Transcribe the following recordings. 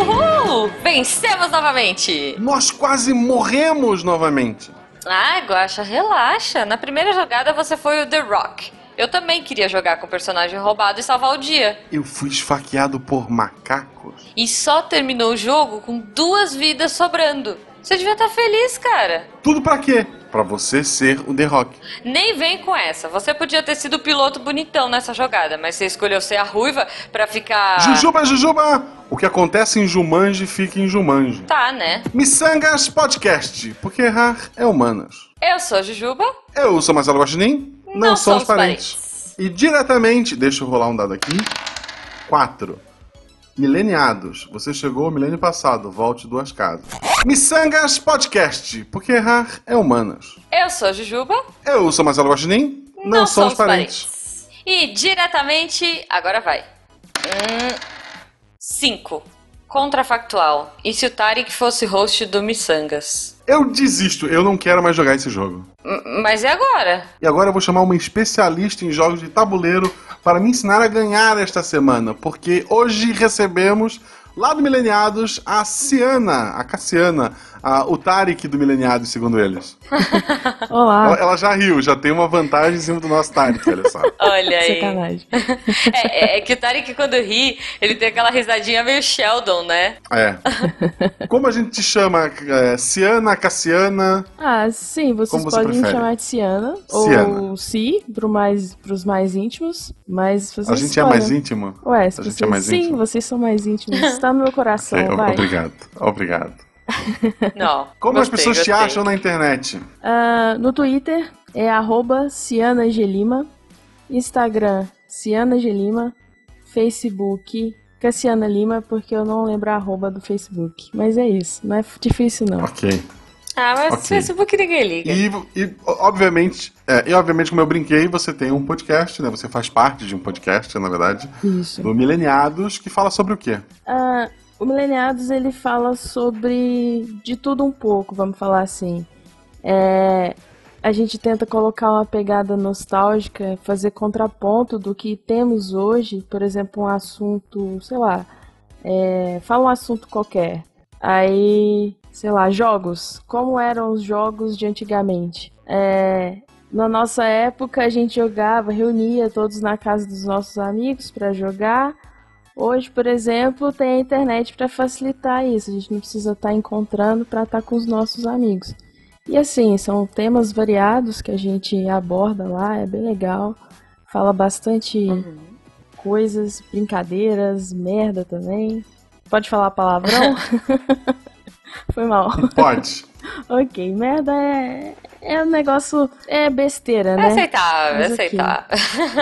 Uhul! Vencemos novamente! Nós quase morremos novamente. Ah, Guaxa, relaxa. Na primeira jogada você foi o The Rock. Eu também queria jogar com o personagem roubado e salvar o dia. Eu fui esfaqueado por macacos. E só terminou o jogo com duas vidas sobrando. Você devia estar feliz, cara. Tudo pra quê? Pra você ser o The Rock. Nem vem com essa. Você podia ter sido o piloto bonitão nessa jogada, mas você escolheu ser a ruiva pra ficar. Jujuba, Jujuba! O que acontece em Jumanji fica em Jumanji. Tá, né? Missangas Podcast, porque errar é humanas. Eu sou a Jujuba. Eu sou Marcelo Guaxinim. Não, somos parentes. E diretamente, deixa eu rolar um dado aqui. 4. Mileniados, você chegou ao milênio passado, volte duas casas. Missangas Podcast, porque errar é humanas. Eu sou a Jujuba. Eu sou Marcelo Guaxinim. Não, somos parentes. E diretamente, agora vai. 5. Contrafactual. E se o Tarek fosse host do Missangas? Eu desisto, eu não quero mais jogar esse jogo. M- Mas e agora? E agora eu vou chamar uma especialista em jogos de tabuleiro para me ensinar a ganhar esta semana, porque hoje recebemos lá do Mileniados a Ciana, a Cassiana, a, o Tarek do Mileniados, segundo eles. Olá. Ela, ela já riu, já tem uma vantagem em cima do nosso Tarek, olha só. Olha aí. Sacanagem. É, é- é que o Tarek, quando ri, ele tem aquela risadinha meio Sheldon, né? É. Como a gente te chama? É, Ciana, Cassiana? Ah, sim, vocês Como você podem me prefere? chamar de Ciana. Ciana. Ou Si, pro mais, pros mais íntimos. Mas vocês A gente é mais íntimo? Ué, se A gente vocês... é mais sim, íntimo? vocês são mais íntimos. Está no meu coração, Sei, vai. obrigado, obrigado. Não. Como as gostei, pessoas te gostei. acham na internet? Ah, no Twitter é arroba Ciana Gelima. Instagram, Ciana Gelima. Facebook, Cassiana Lima, porque eu não lembro a arroba do Facebook. Mas é isso, não é difícil não. Ok. Ah, mas Ok. Facebook ninguém liga. E, e, obviamente, é, e obviamente, como eu brinquei, você tem um podcast, né? Você faz parte de um podcast, na verdade, Isso. do Mileniados, que fala sobre o quê? Ah, o Mileniados ele fala sobre de tudo um pouco, vamos falar assim. É, a gente tenta colocar uma pegada nostálgica, fazer contraponto do que temos hoje, por exemplo, um assunto, sei lá, é, fala um assunto qualquer. Aí, sei lá, jogos. Como eram os jogos de antigamente? É, na nossa época a gente jogava, reunia todos na casa dos nossos amigos para jogar. Hoje, por exemplo, tem a internet para facilitar isso. A gente não precisa estar encontrando para estar com os nossos amigos. E assim, são temas variados que a gente aborda lá, é bem legal. Fala bastante coisas, brincadeiras, merda também. Pode falar palavrão? Foi mal. Pode. ok, merda é, é um negócio. É besteira, É né? aceitável, é Mas aceitável.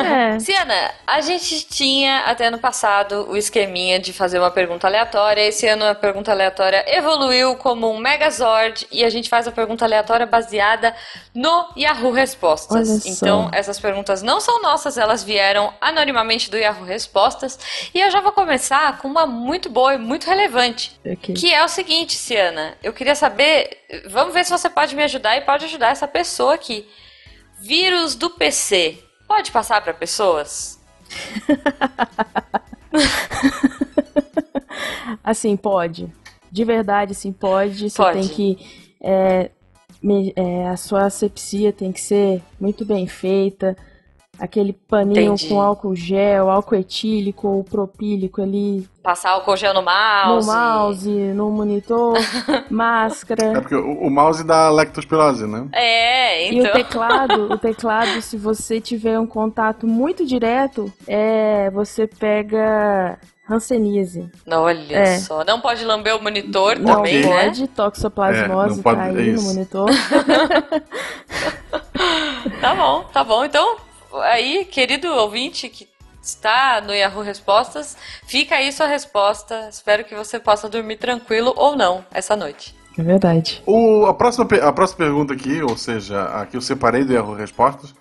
É. Ciana, a gente tinha até no passado o esqueminha de fazer uma pergunta aleatória. Esse ano a pergunta aleatória evoluiu como um Megazord e a gente faz a pergunta aleatória baseada no Yahoo Respostas. Então, essas perguntas não são nossas, elas vieram anonimamente do Yahoo Respostas. E eu já vou começar com uma muito boa e muito relevante. Ok. Que é o seguinte, Ciana, eu queria saber, vamos ver se você pode me ajudar e pode ajudar essa pessoa aqui. Vírus do PC pode passar para pessoas? Assim, pode. De verdade, assim, pode. Você Pode. tem que. é, é, a sua asepsia tem que ser muito bem feita. Aquele paninho Entendi. com álcool gel, álcool etílico ou propílico ali Passar álcool gel no mouse? no mouse, no monitor, É máscara. porque o, o mouse dá lectospirose, né? É, E o então. teclado, o teclado, se você tiver um contato muito direto, é, você pega hanseníase. Olha É. só. Não pode lamber o monitor Não também, né? pode, toxoplasmose É, não pode- tá é aí no isso. monitor. Tá bom, tá bom. Então, aí, querido ouvinte que está no Yahoo Respostas, fica aí sua resposta. Espero que você possa dormir tranquilo ou não essa noite. É verdade. O, a, próxima, a próxima pergunta aqui, ou seja, a que eu separei do Erro Respostas,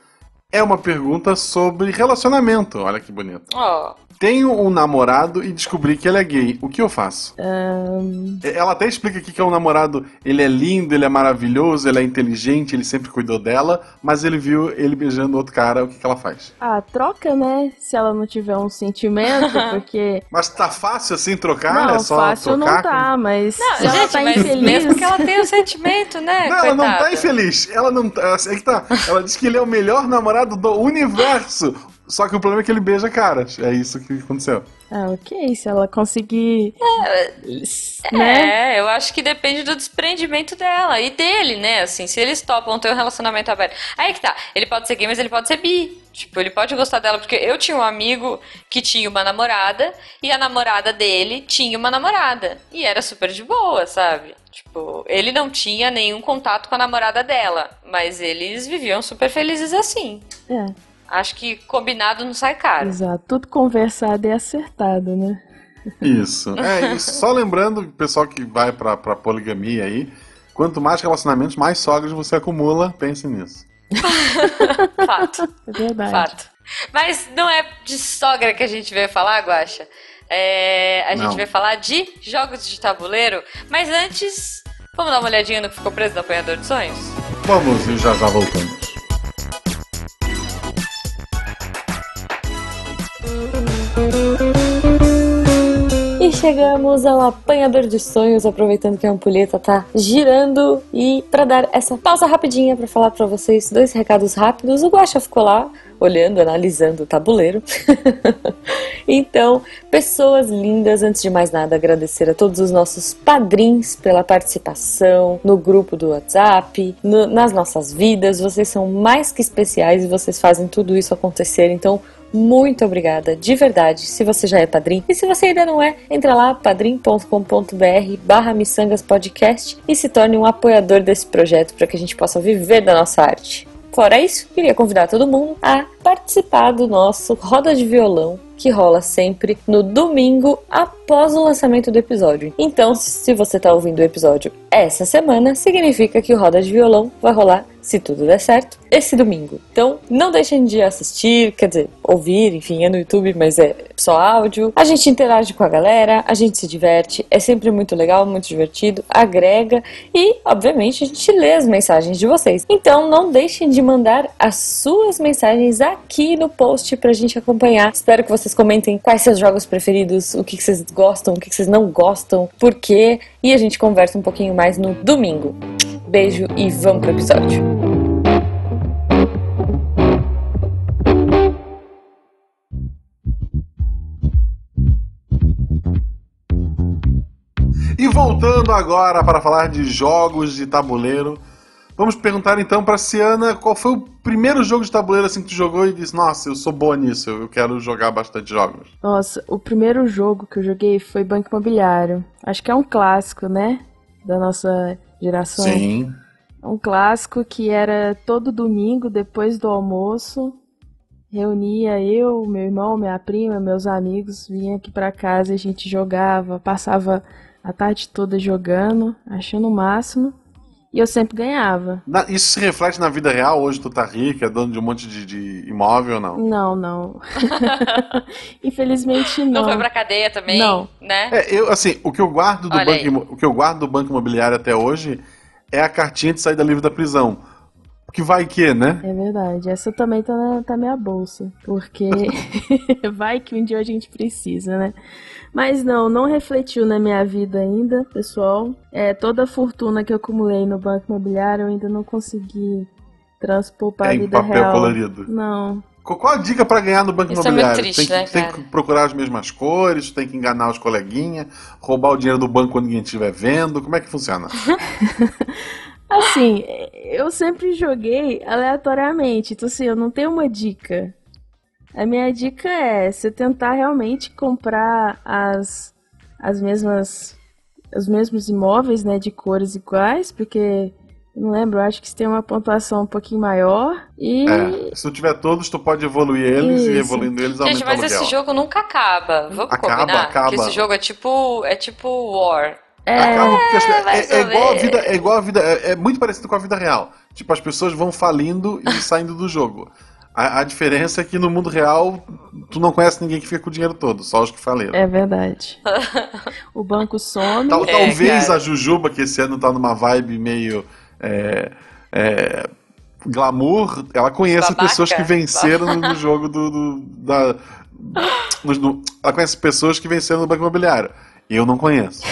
é uma pergunta sobre relacionamento. Olha que bonito. Oh tenho um namorado e descobri que ele é gay. O que eu faço? Um... Ela até explica aqui que é um namorado, ele é lindo, ele é maravilhoso, ele é inteligente, ele sempre cuidou dela, mas ele viu ele beijando outro cara, o que, que ela faz? Ah, troca, né? Se ela não tiver um sentimento, porque. mas tá fácil assim trocar? Não, é só fácil trocar? não tá, mas. Não, se gente, ela tá infeliz. Mesmo que ela tenha um sentimento, né? Não, Coitada. ela não tá infeliz. Ela não tá. É que tá. Ela diz que ele é o melhor namorado do universo. Só que o problema é que ele beija caras. É isso que aconteceu. Ah, ok. Se ela conseguir. É, né? é, eu acho que depende do desprendimento dela e dele, né? Assim, se eles topam ter um relacionamento aberto. Aí que tá. Ele pode ser gay, mas ele pode ser bi. Tipo, ele pode gostar dela, porque eu tinha um amigo que tinha uma namorada e a namorada dele tinha uma namorada. E era super de boa, sabe? Tipo, ele não tinha nenhum contato com a namorada dela, mas eles viviam super felizes assim. É. Acho que combinado não sai caro. Exato, tudo conversado e acertado, né? Isso. É, isso. Só lembrando, o pessoal que vai pra, pra poligamia aí, quanto mais relacionamentos, mais sogras você acumula, pense nisso. Fato. É verdade. Fato. Mas não é de sogra que a gente veio falar, Guaxa. É, a gente veio falar de jogos de tabuleiro. Mas antes, vamos dar uma olhadinha no que ficou preso no Apanhador de Sonhos? Vamos e já já voltamos. Chegamos ao apanhador de sonhos, aproveitando que a ampulheta tá girando e para dar essa pausa rapidinha para falar para vocês dois recados rápidos. O Guaxa ficou lá olhando, analisando o tabuleiro. então, pessoas lindas, antes de mais nada, agradecer a todos os nossos padrinhos pela participação no grupo do WhatsApp, no, nas nossas vidas. Vocês são mais que especiais e vocês fazem tudo isso acontecer. Então, muito obrigada, de verdade, se você já é padrinho. E se você ainda não é, entra lá, padrim.com.br barra Missangas Podcast e se torne um apoiador desse projeto para que a gente possa viver da nossa arte. Fora isso, queria convidar todo mundo a participar do nosso Roda de Violão, que rola sempre no domingo após o lançamento do episódio. Então, se você está ouvindo o episódio essa semana, significa que o Roda de Violão vai rolar se tudo der certo, esse domingo. Então, não deixem de assistir, quer dizer, ouvir, enfim, é no YouTube, mas é só áudio. A gente interage com a galera, a gente se diverte, é sempre muito legal, muito divertido, agrega e, obviamente, a gente lê as mensagens de vocês. Então, não deixem de mandar as suas mensagens aqui no post pra gente acompanhar. Espero que vocês comentem quais seus jogos preferidos, o que, vocês gostam, o que, que vocês não gostam, por quê, e a gente conversa um pouquinho mais no domingo. Beijo e vamos pro episódio. E voltando agora para falar de jogos de tabuleiro, vamos perguntar então para Ciana qual foi o primeiro jogo de tabuleiro assim que tu jogou e disse: Nossa, eu sou boa nisso, eu quero jogar bastante jogos. Nossa, o primeiro jogo que eu joguei foi Banco Imobiliário. Acho que é um clássico, né? Da nossa geração. Sim. É um clássico que era todo domingo, depois do almoço. Reunia eu, meu irmão, minha prima, meus amigos, vinha aqui para casa, a gente jogava, passava a tarde toda jogando, achando o máximo. E eu sempre ganhava. isso se reflete na vida real? Hoje tu tá rica, é dono de um monte de, de imóvel ou não? Não, não. Infelizmente não. Não foi pra cadeia também, não. né? É, eu, assim, o que eu guardo do banco, o que eu guardo do banco imobiliário até hoje é a cartinha de saída livre da prisão. Que vai que, né? É verdade. Essa também tá na tá minha bolsa. Porque vai que um dia a gente precisa, né? Mas não, não refletiu na minha vida ainda, pessoal. É, toda a fortuna que eu acumulei no banco imobiliário eu ainda não consegui transpor para é, a vida em papel real. colorido. Não. Qual a dica para ganhar no banco Isso imobiliário? É muito triste, tem, né, tem que procurar as mesmas cores, tem que enganar os coleguinhas, roubar o dinheiro do banco quando ninguém estiver vendo. Como é que funciona? assim, eu sempre joguei aleatoriamente. Então, assim, eu não tenho uma dica. A minha dica é você tentar realmente comprar as, as mesmas os mesmos imóveis, né, de cores iguais, porque não lembro, acho que tem uma pontuação um pouquinho maior e... É, se tu tiver todos, tu pode evoluir eles Isso. e evoluindo eles aumenta Gente, mas esse jogo nunca acaba. Vamos acaba, combinar? Acaba. Porque esse jogo é tipo, é tipo War. É, acaba porque as, é, é, igual a vida, é igual a vida, é, é muito parecido com a vida real. Tipo, as pessoas vão falindo e saindo do jogo. A, a, diferença é que no mundo real tu não conhece ninguém que fica com o dinheiro todo, só os que faleram. É verdade. o banco some. Tal, é, talvez cara. a Jujuba, que esse ano tá numa vibe meio. É, é, glamour, ela conhece Babaca. pessoas que venceram no, no jogo do. do da, no, no, ela conhece pessoas que venceram no Banco Imobiliário. Eu não conheço.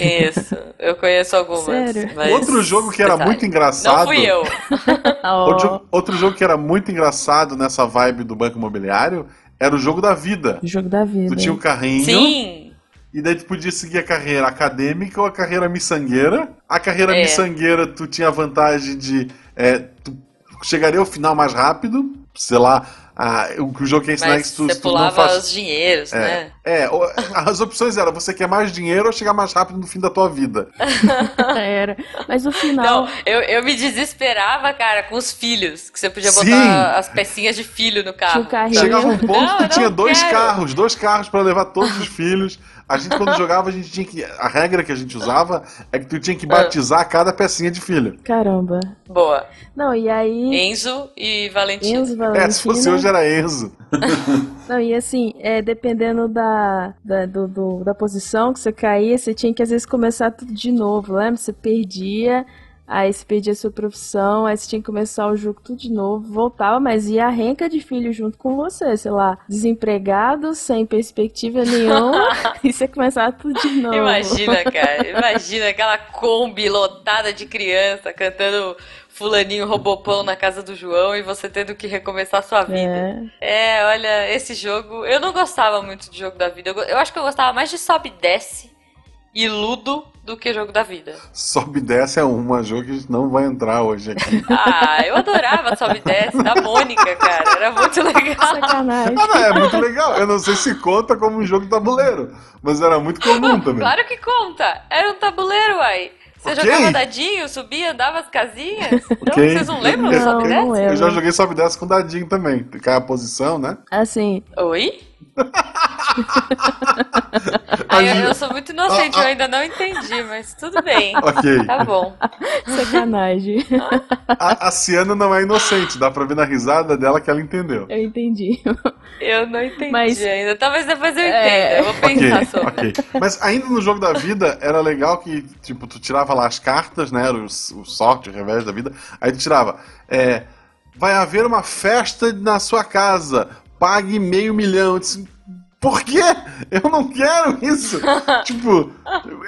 Isso, eu conheço algumas. Sério? Outro jogo que era muito engraçado. Não fui eu. outro, outro, jogo que era muito engraçado nessa vibe do Banco Imobiliário era o jogo da vida. O jogo da vida. Tu tinha o um carrinho. Sim. E daí tu podia seguir a carreira acadêmica ou a carreira miçangueira. A carreira é. miçangueira tu tinha a vantagem de. É, tu chegaria ao final mais rápido, sei lá, ah, o, o jogo quer ensinar Mas que tu, você tu pulava faz... os dinheiros, é, né? É, as opções eram você quer mais dinheiro ou chegar mais rápido no fim da tua vida. Era. Mas no final. Não, eu, eu me desesperava, cara, com os filhos, que você podia botar Sim. as pecinhas de filho no carro. Chegava um ponto não, que tinha dois quero. carros, dois carros para levar todos os filhos. A gente, quando jogava, a gente tinha que. A regra que a gente usava é que tu tinha que batizar cada pecinha de filho. Caramba. Boa. Não, e aí. Enzo e Valentina. Enzo, Valentina. É, se fosse hoje era Enzo. Não, e assim, é, dependendo da, da, do, do, da posição que você caía, você tinha que às vezes começar tudo de novo, lembra? Você perdia Aí você perdia sua profissão, aí você tinha que começar o jogo tudo de novo, voltava, mas ia a renca de filho junto com você, sei lá, desempregado, sem perspectiva nenhuma, e você começava tudo de novo. Imagina, cara, imagina aquela Kombi lotada de criança cantando fulaninho robopão na casa do João e você tendo que recomeçar a sua vida. É. é, olha, esse jogo, eu não gostava muito de jogo da vida, eu, eu acho que eu gostava mais de sobe e desce e ludo do que jogo da vida. Sobe e desce é uma, jogo que não vai entrar hoje aqui. Ah, eu adorava Sobe e desce da Mônica, cara. Era muito legal. Sacanagem. Ah, não, é muito legal. Eu não sei se conta como um jogo tabuleiro, mas era muito comum também. Claro que conta. Era um tabuleiro, uai. Você okay. jogava dadinho, subia, andava as casinhas? Okay. Não, vocês não lembram do Sobe e Desce? Eu já joguei Sobe e Desce com dadinho também. Cai a posição, né? Assim. Oi? Ai, eu sou muito inocente, eu ainda não entendi, mas tudo bem. Ok. Tá bom. Sacanagem. A, a Ciana não é inocente, dá pra ver na risada dela que ela entendeu. Eu entendi. Eu não entendi mas... ainda. Talvez depois eu é. entenda. Eu vou pensar okay, sobre. Okay. Mas ainda no jogo da vida, era legal que, tipo, tu tirava lá as cartas, né? O, o sorte, o revés da vida. Aí tu tirava. É, vai haver uma festa na sua casa pague meio milhão. Eu disse, por quê? Eu não quero isso. tipo,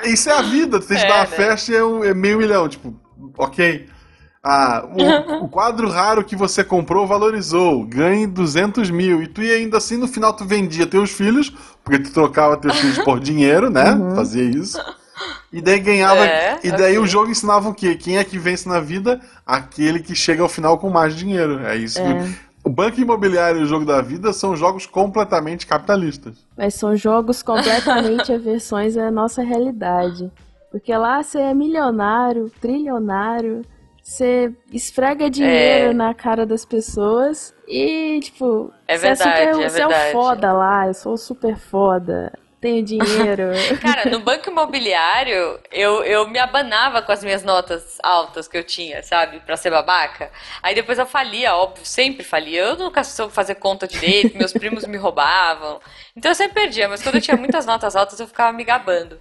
isso é a vida. Você é, dar uma né? festa é, um, é, meio milhão. Tipo, ok. Ah, o, o, quadro raro que você comprou valorizou. Ganhe 200 mil. E tu ia ainda assim, no final tu vendia teus filhos, porque tu trocava teus filhos por dinheiro, né? Uhum. Fazia isso. E daí ganhava. É, e daí okay. o jogo ensinava o quê? Quem é que vence na vida? Aquele que chega ao final com mais dinheiro. É isso. É. O Banco Imobiliário e o Jogo da Vida são jogos completamente capitalistas. Mas são jogos completamente aversões à nossa realidade. Porque lá você é milionário, trilionário, você esfrega dinheiro é... na cara das pessoas e, tipo, é verdade, você, é super, é você é o foda lá, eu sou super foda tenho dinheiro. Cara, no banco imobiliário, eu, eu me abanava com as minhas notas altas que eu tinha, sabe? Pra ser babaca. Aí depois eu falia, óbvio, sempre falia. Eu nunca soube fazer conta direito, meus primos me roubavam. Então eu sempre perdia, mas quando eu tinha muitas notas altas, eu ficava me gabando.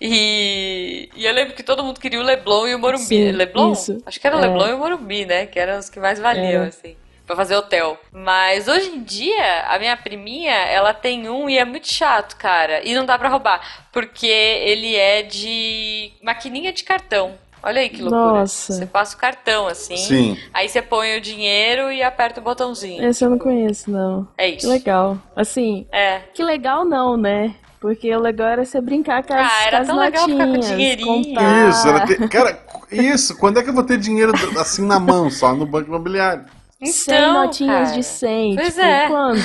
E, e eu lembro que todo mundo queria o Leblon e o Morumbi. Sim, Leblon? Isso. Acho que era o é. Leblon e o Morumbi, né? Que eram os que mais valiam, é. assim para fazer hotel. Mas hoje em dia, a minha priminha, ela tem um e é muito chato, cara. E não dá para roubar, porque ele é de maquininha de cartão. Olha aí que loucura. Nossa. Você passa o cartão assim. Sim. Aí você põe o dinheiro e aperta o botãozinho. Esse eu não conheço, não. É isso. Que legal. Assim. É. Que legal não, né? Porque o legal era você brincar com as, ah, era tão legal ficar com dinheirinho. Contar. Isso, era ter, cara, isso. Quando é que eu vou ter dinheiro assim na mão, só no banco imobiliário? Então, 100 notinhas cara. de 100. Pois tipo, é. Quando?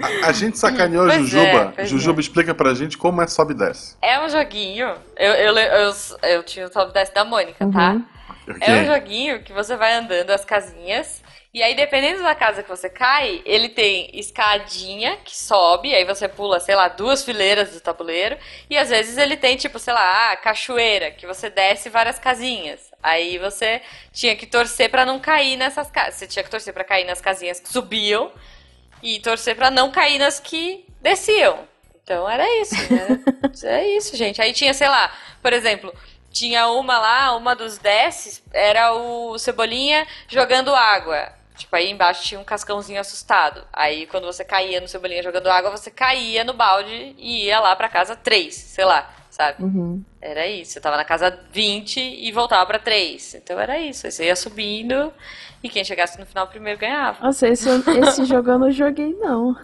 A, a, gente sacaneou a Jujuba. É, Jujuba, é. explica pra gente como é sobe e desce. É um joguinho. Eu, eu, eu, eu, tinha o sobe e desce da Mônica, tá? uhum. tá? Okay. É um joguinho que você vai andando as casinhas. E aí, dependendo da casa que você cai, ele tem escadinha que sobe, aí você pula, sei lá, duas fileiras do tabuleiro. E às vezes ele tem, tipo, sei lá, ah, cachoeira, que você desce várias casinhas. Aí você tinha que torcer para não cair nessas casas. Você tinha que torcer para cair nas casinhas que subiam e torcer para não cair nas que desciam. Então era isso, né? é isso, gente. Aí tinha, sei lá, por exemplo, tinha uma lá, uma dos desces, era o Cebolinha jogando água. Tipo, aí embaixo tinha um cascãozinho assustado. Aí quando você caía no Cebolinha jogando água, você caía no balde e ia lá pra casa 3, sei lá, sabe? Uhum. Era isso. Você tava na casa 20 e voltava pra 3. Então era isso. Aí você ia subindo e quem chegasse no final primeiro ganhava. Nossa, esse, esse jogo eu não joguei, não.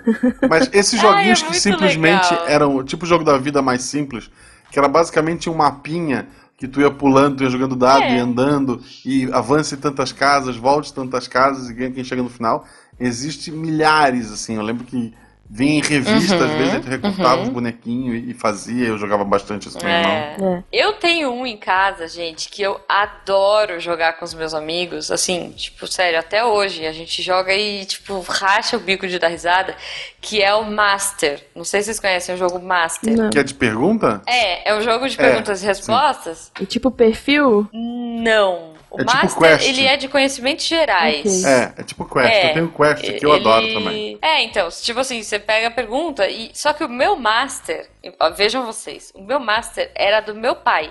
Mas esses joguinhos é que simplesmente legal. eram tipo o jogo da vida mais simples, que era basicamente um mapinha que tu ia pulando, tu ia jogando dado é. e andando, e avance tantas casas, volte tantas casas e ganha quem chega no final. Existe milhares, assim. Eu lembro que vinha em revista, uhum, às vezes a gente recortava uhum. os bonequinhos e fazia, eu jogava bastante isso com é. é. Eu tenho um em casa, gente, que eu adoro jogar com os meus amigos, assim, tipo, sério, até hoje, a gente joga e, tipo, racha o bico de dar risada, que é o Master. Não sei se vocês conhecem o jogo Master. Não. Que é de pergunta? É, é um jogo de perguntas é, e respostas. Sim. E tipo perfil? Não. O é tipo Master, tipo Quest. ele é de conhecimentos gerais. Okay. É, é tipo Quest. É, eu tenho Quest que eu ele... adoro também. É, então, tipo assim, você pega a pergunta e... Só que o meu Master, vejam vocês, o meu Master era do meu pai.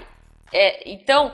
É, então,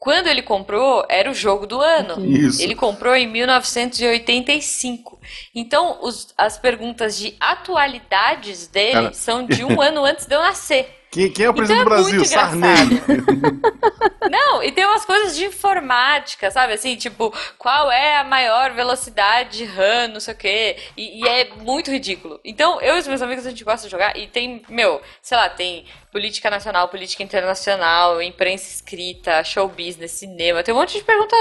quando ele comprou, era o jogo do ano. Isso. Ele comprou em 1985. Então, os, as perguntas de atualidades dele Cara... são de um ano antes de eu nascer. Quem, quem é o presidente então é do Brasil? Sarney. Não, e tem umas coisas de informática, sabe? Assim, tipo, qual é a maior velocidade de RAM, não sei o quê. E, e, é muito ridículo. Então, eu e os meus amigos, a gente gosta de jogar. E tem, meu, sei lá, tem política nacional, política internacional, imprensa escrita, show business, cinema. Tem um monte de pergunta,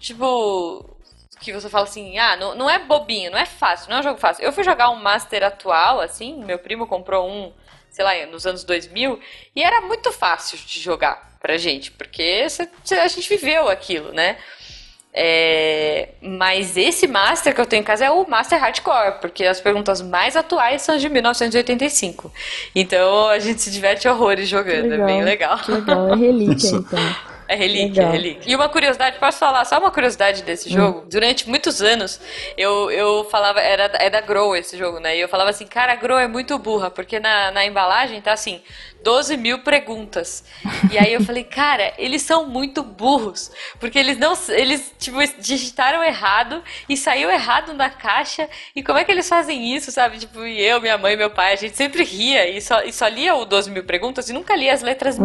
tipo que você fala assim, ah, não, não é bobinho, não é fácil, não é um jogo fácil. Eu fui jogar um Master atual, assim, meu primo comprou um sei lá, nos anos 2000, e era muito fácil de jogar pra gente, porque a gente viveu aquilo, né? É, mas esse Master que eu tenho em casa é o Master Hardcore, porque as perguntas mais atuais são de 1985. Então a gente se diverte horrores jogando, legal, é bem legal. legal, é relíquia então. É relíquia, é relíquia. E uma curiosidade, posso falar só uma curiosidade desse hum. jogo? Durante muitos anos, eu, eu falava, era, é da Grow esse jogo, né? E eu falava assim, cara, a Grow é muito burra, porque na, na embalagem tá assim, 12 mil perguntas. E aí eu falei, cara, eles são muito burros. Porque eles não. Eles, tipo, digitaram errado e saiu errado na caixa. E como é que eles fazem isso, sabe? Tipo, eu, minha mãe, meu pai, a gente sempre ria e só, e só lia o 12 mil perguntas e nunca lia as letras uhum.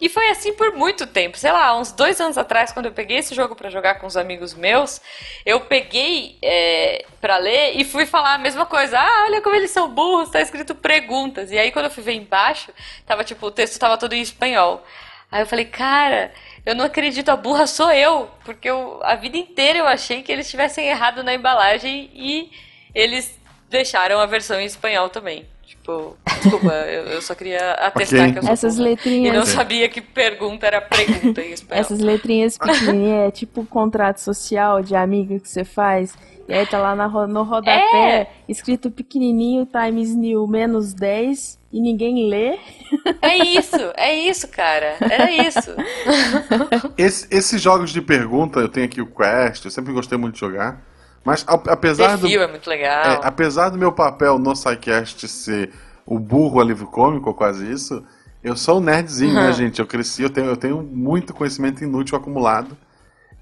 E foi assim por muito tempo. Sei lá, uns dois anos atrás, quando eu peguei esse jogo para jogar com os amigos meus, eu peguei é, para ler e fui falar a mesma coisa. Ah, olha como eles são burros, tá escrito perguntas. E aí quando eu fui ver embaixo, tava tipo, o texto tava todo em espanhol. Aí eu falei, cara, eu não acredito, a burra sou eu. Porque eu, a vida inteira eu achei que eles tivessem errado na embalagem e eles deixaram a versão em espanhol também. Tipo, desculpa, eu, eu só queria atestar okay. que eu sou Essas letrinhas. E não sabia que pergunta era pergunta em espanhol. Essas letrinhas pequenininhas é tipo um contrato social de amiga que você faz. E aí tá lá na, no rodapé, é. escrito pequenininho, Times New menos 10, e ninguém lê. É isso, é isso, cara. Era isso. Esse, esses jogos de pergunta, eu tenho aqui o Quest, eu sempre gostei muito de jogar. Mas apesar Perfil do. é muito legal. É, apesar do meu papel no SciCast ser o burro alívio cômico, ou quase isso, eu sou um nerdzinho, né, uhum. né, gente? Eu cresci, eu tenho, eu tenho muito conhecimento inútil acumulado.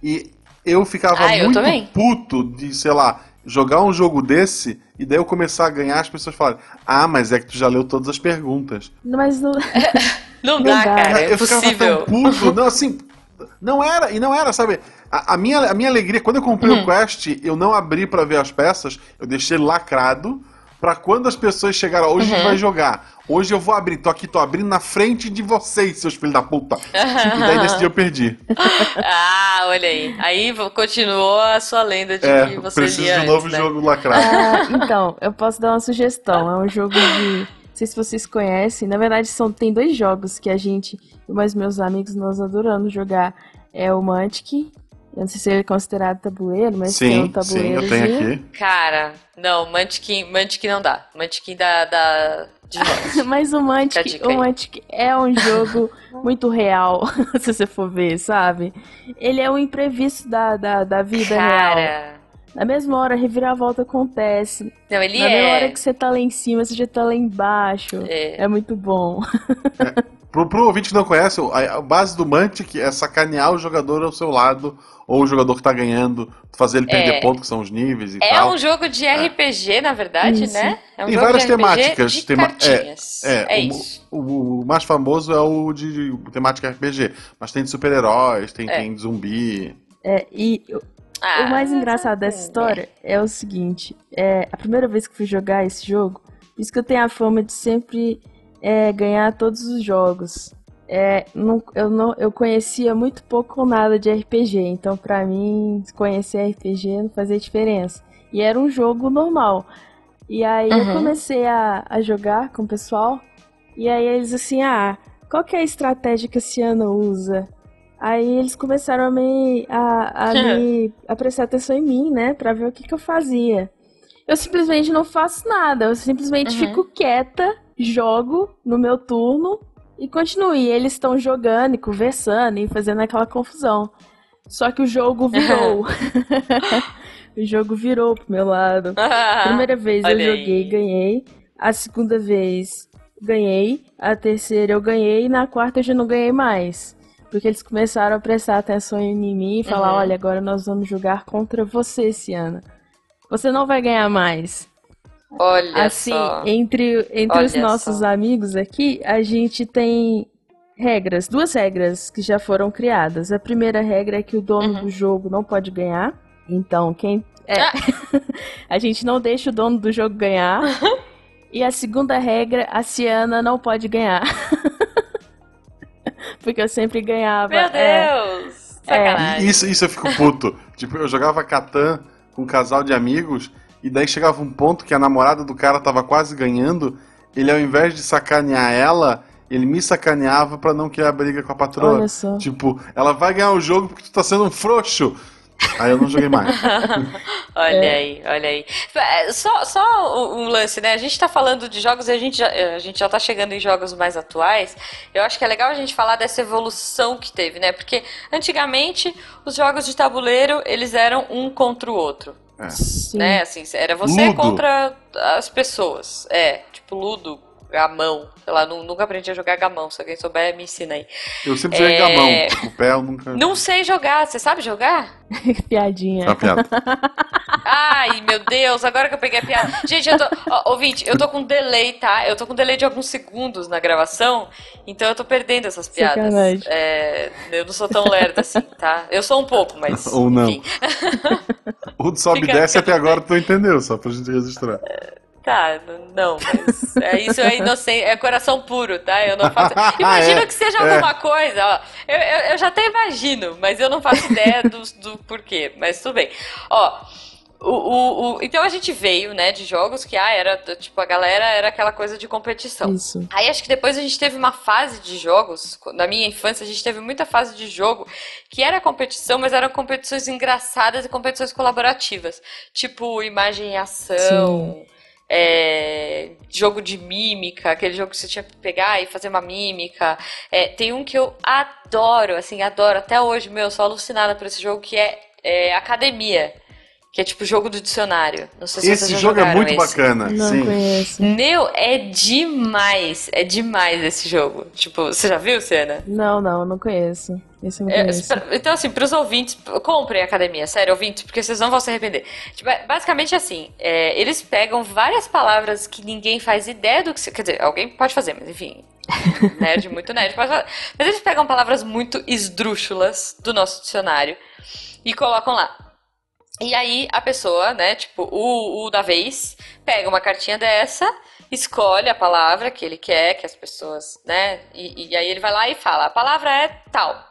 E eu ficava ah, muito eu puto de, sei lá, jogar um jogo desse e daí eu começar a ganhar, as pessoas falarem: Ah, mas é que tu já leu todas as perguntas. Mas não. não, não dá, cara. É eu impossível. ficava tão puto. Não, assim. Não era, e não era, sabe? A, a minha, a minha alegria, quando eu comprei uhum. o Quest, eu não abri para ver as peças, eu deixei lacrado para quando as pessoas chegaram, hoje uhum. vai jogar. Hoje eu vou abrir, tô aqui, tô abrindo na frente de vocês, seus filhos da puta. e daí nesse dia eu perdi. ah, olha aí. Aí continuou a sua lenda de é, que você preciso de um novo né? jogo lacrado. Ah, então, eu posso dar uma sugestão. É um jogo de. Não sei se vocês conhecem. Na verdade, são, tem dois jogos que a gente, e meus amigos, nós adoramos jogar. É o Mantic eu não sei se ele é considerado tabuleiro, mas sim, tem um tabuleiro. Sim, eu tenho aqui. Cara, não, Mantiquin, Mantiquin não dá. Mantiquin dá, dá Mas o Mantic, o Mantic é um jogo muito real, se você for ver, sabe? Ele é o imprevisto da, da, da vida Cara. real. Na mesma hora, a reviravolta acontece. Não, ele Na é. mesma hora que você tá lá em cima, você já tá lá embaixo. É, é muito bom. É, pro, pro ouvinte que não conhece, a, a base do Mantic é sacanear o jogador ao seu lado ou o jogador que tá ganhando, fazer ele perder é. pontos, que são os níveis e é tal. É um jogo de RPG, é. na verdade, isso. né? É um Tem várias temáticas. De Tema é, é, é, isso. O, o, mais famoso é o de, de temática RPG, mas tem de super-heróis, tem, é. tem de zumbi. É, e ah, o mais engraçado dessa história é o seguinte: é, a primeira vez que fui jogar esse jogo, isso que eu tenho a fama de sempre é, ganhar todos os jogos. É, não, eu, não, eu conhecia muito pouco ou nada de RPG, então para mim conhecer RPG não fazia diferença. E era um jogo normal. E aí uhum. eu comecei a, a jogar com o pessoal, e aí eles assim, ah, qual que é a estratégia que a Ciano usa? Aí eles começaram a me, a, a, me, a prestar atenção em mim, né, pra ver o que, que eu fazia. Eu simplesmente não faço nada, eu simplesmente uhum. fico quieta, jogo no meu turno e continuo. E eles estão jogando e conversando e fazendo aquela confusão. Só que o jogo virou. o jogo virou pro meu lado. Primeira vez eu joguei e ganhei. A segunda vez ganhei. A terceira eu ganhei. E na quarta eu já não ganhei mais. Porque eles começaram a prestar atenção em mim e falar: uhum. olha, agora nós vamos jogar contra você, Ciana. Você não vai ganhar mais. Olha assim, só. entre, entre Olha os nossos só. amigos aqui, a gente tem regras, duas regras que já foram criadas. A primeira regra é que o dono uhum. do jogo não pode ganhar. Então, quem. É, ah. a gente não deixa o dono do jogo ganhar. E a segunda regra, a Ciana não pode ganhar. Porque eu sempre ganhava. Meu é. Deus! É, Sacanagem. Isso, isso eu fico puto. tipo, eu jogava Catan com um casal de amigos. E daí chegava um ponto que a namorada do cara tava quase ganhando. Ele, ao invés de sacanear ela, ele me sacaneava para não criar briga com a patroa. Olha só. Tipo, ela vai ganhar o jogo porque tu tá sendo um frouxo. Aí eu não joguei mais. olha é. aí, olha aí. É, só, só um lance, né? A gente tá falando de jogos e a gente, já, a gente já tá chegando em jogos mais atuais. Eu acho que é legal a gente falar dessa evolução que teve, né? Porque antigamente os jogos de tabuleiro, eles eram um contra o outro. É. Né? Assim, era você Ludo. contra as pessoas. É, tipo Ludo, gamão. Sei lá, nunca aprendi a jogar gamão. Se alguém souber, me ensina aí. Eu sempre joguei é... gamão. O pé eu nunca. Não sei jogar. Você sabe jogar? Piadinha. Tá piada. Ai, meu Deus, agora que eu peguei a piada. Gente, eu tô. Ó, ouvinte, eu tô com delay, tá? Eu tô com delay de alguns segundos na gravação, então eu tô perdendo essas piadas. É, eu não sou tão lerda assim, tá? Eu sou um pouco, mas. Ou não. o do sobe e desce até agora tu entendeu, só pra gente registrar. Tá, não, mas é, isso é inocente, é coração puro, tá? Eu não faço. Imagina é, que seja é. alguma coisa, ó. Eu, eu, eu, já até imagino, mas eu não faço ideia do, do porquê. Mas tudo bem. Ó. O, o, o, então a gente veio, né, de jogos que, ah, era, tipo, a galera era aquela coisa de competição. Isso. Aí acho que depois a gente teve uma fase de jogos, na minha infância a gente teve muita fase de jogo que era competição, mas eram competições engraçadas e competições colaborativas. Tipo, imagem e ação. Sim é, jogo de mímica, aquele jogo que você tinha que pegar e fazer uma mímica. É, tem um que eu adoro, assim, adoro até hoje, meu, sou alucinada por esse jogo que é, é Academia. Que é tipo jogo do dicionário. Não sei se Esse vocês jogo é muito esse. bacana. Não sim. conheço. Meu, é demais. É demais esse jogo. Tipo, você já viu, Cena? Não, não, não conheço. Esse eu não conheço. É, então, assim, pros ouvintes, comprem a academia, sério, ouvintes, porque vocês não vão se arrepender. Tipo, é, basicamente assim, é, eles pegam várias palavras que ninguém faz ideia do que. Quer dizer, alguém pode fazer, mas enfim. nerd, muito nerd. Pode fazer. Mas eles pegam palavras muito esdrúxulas do nosso dicionário e colocam lá. E aí a pessoa, né, tipo, o, o da vez, pega uma cartinha dessa, escolhe a palavra que ele quer, que as pessoas, né, e, e aí ele vai lá e fala, a palavra é tal.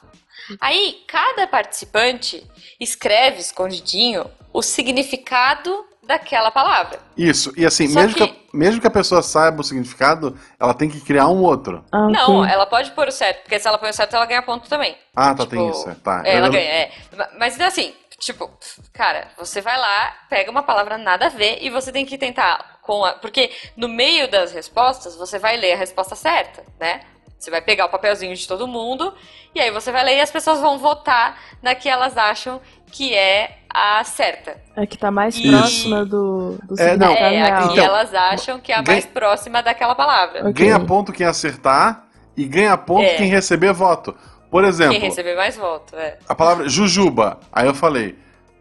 Aí cada participante escreve escondidinho o significado daquela palavra. Isso, e assim, mesmo que... que... mesmo que a pessoa saiba o significado, ela tem que criar um outro. Ah, não, ela pode pôr o certo, porque se ela põe o certo, ela ganha ponto também. Ah, tá, tipo, tem isso, é, tá. É, ela ganha, é. Mas assim, Tipo, cara, você vai lá, pega uma palavra nada a ver e você tem que tentar com a. Porque no meio das respostas, você vai ler a resposta certa, né? Você vai pegar o papelzinho de todo mundo e aí você vai ler e as pessoas vão votar na que elas acham que é a certa. É que tá mais e... próxima do, do é, não, é, a que então, elas acham que é a ganha... mais próxima daquela palavra. Okay. Ganha ponto quem acertar e ganha ponto é. quem receber voto. Por exemplo. Quem receber mais voto, é. A palavra jujuba. Aí eu falei: